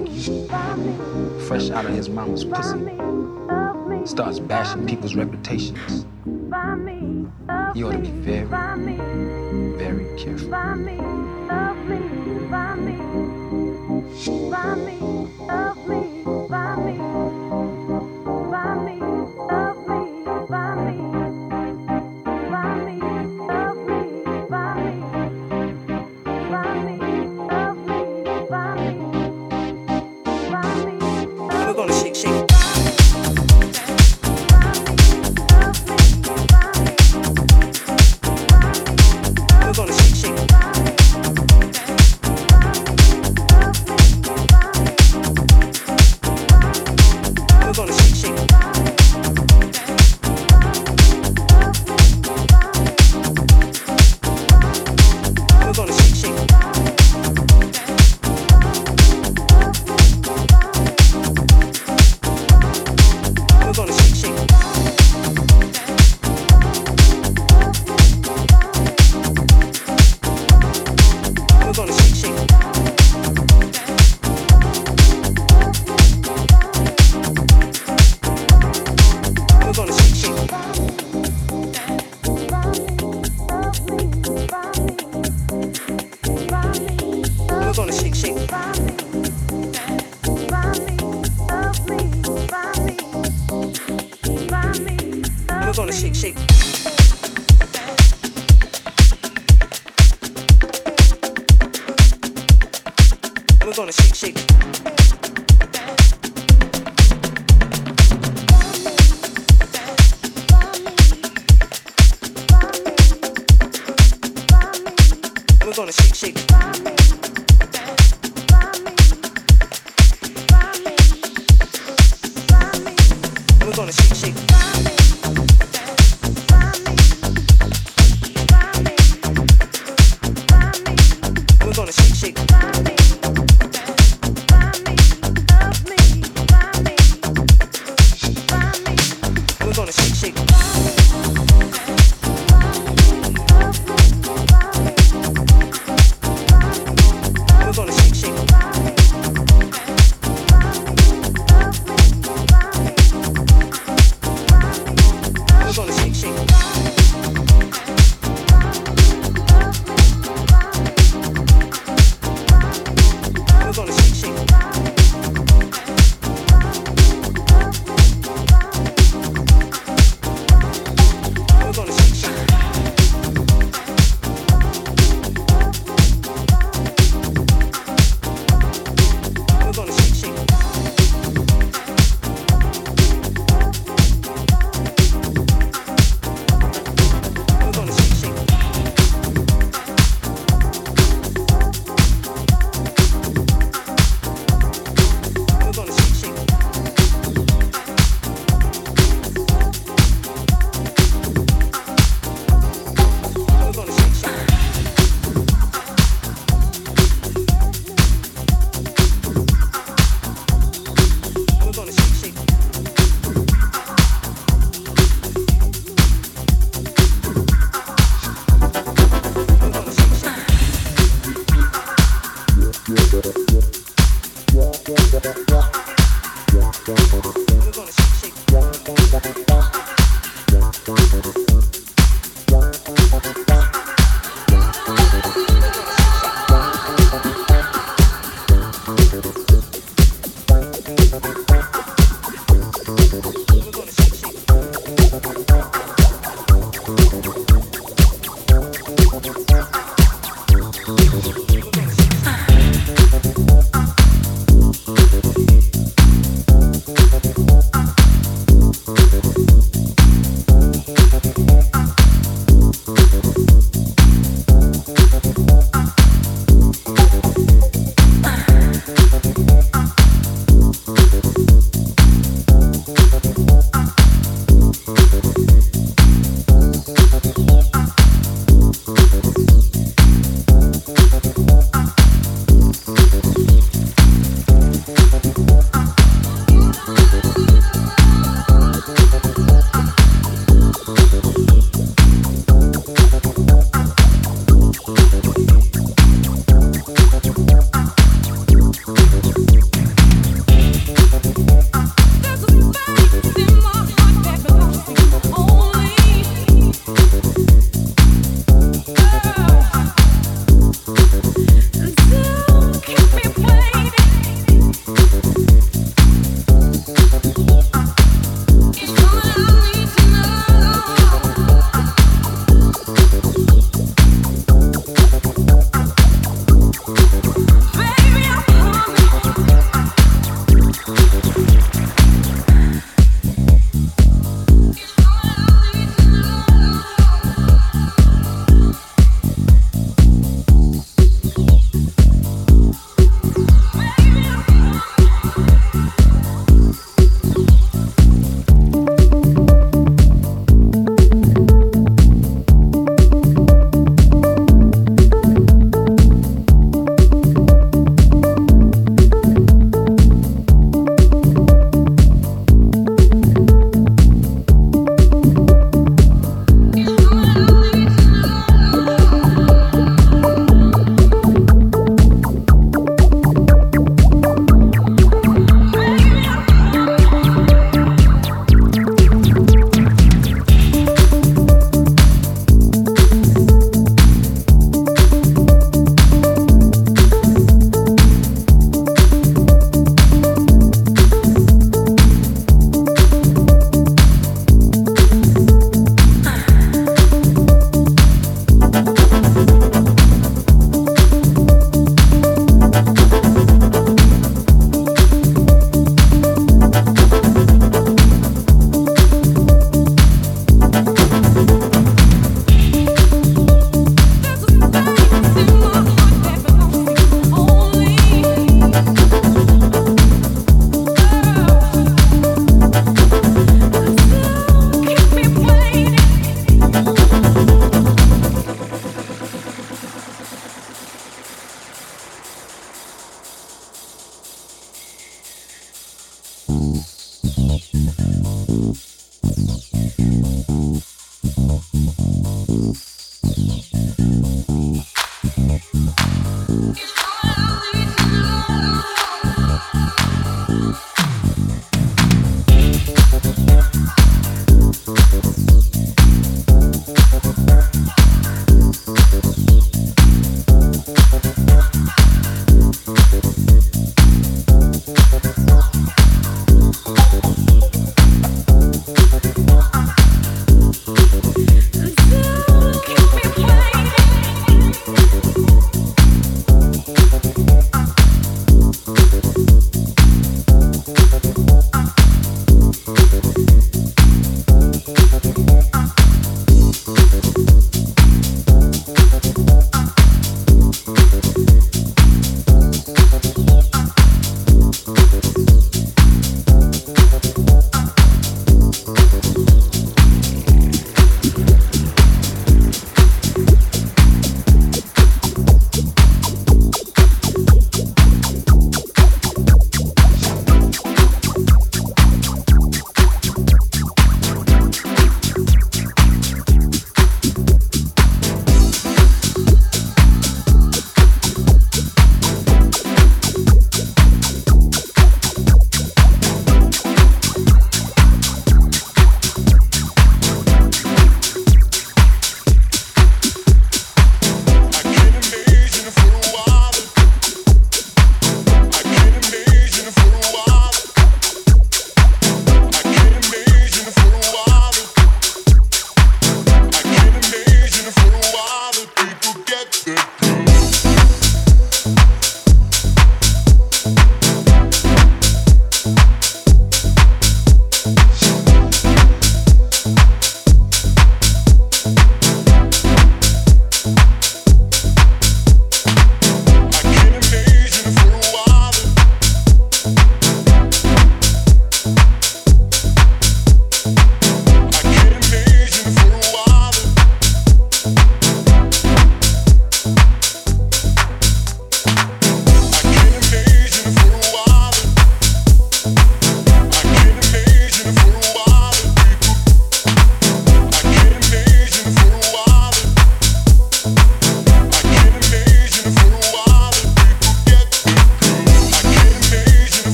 Like you, fresh out of his mama's pussy, starts bashing people's reputations, you ought to be very, very careful.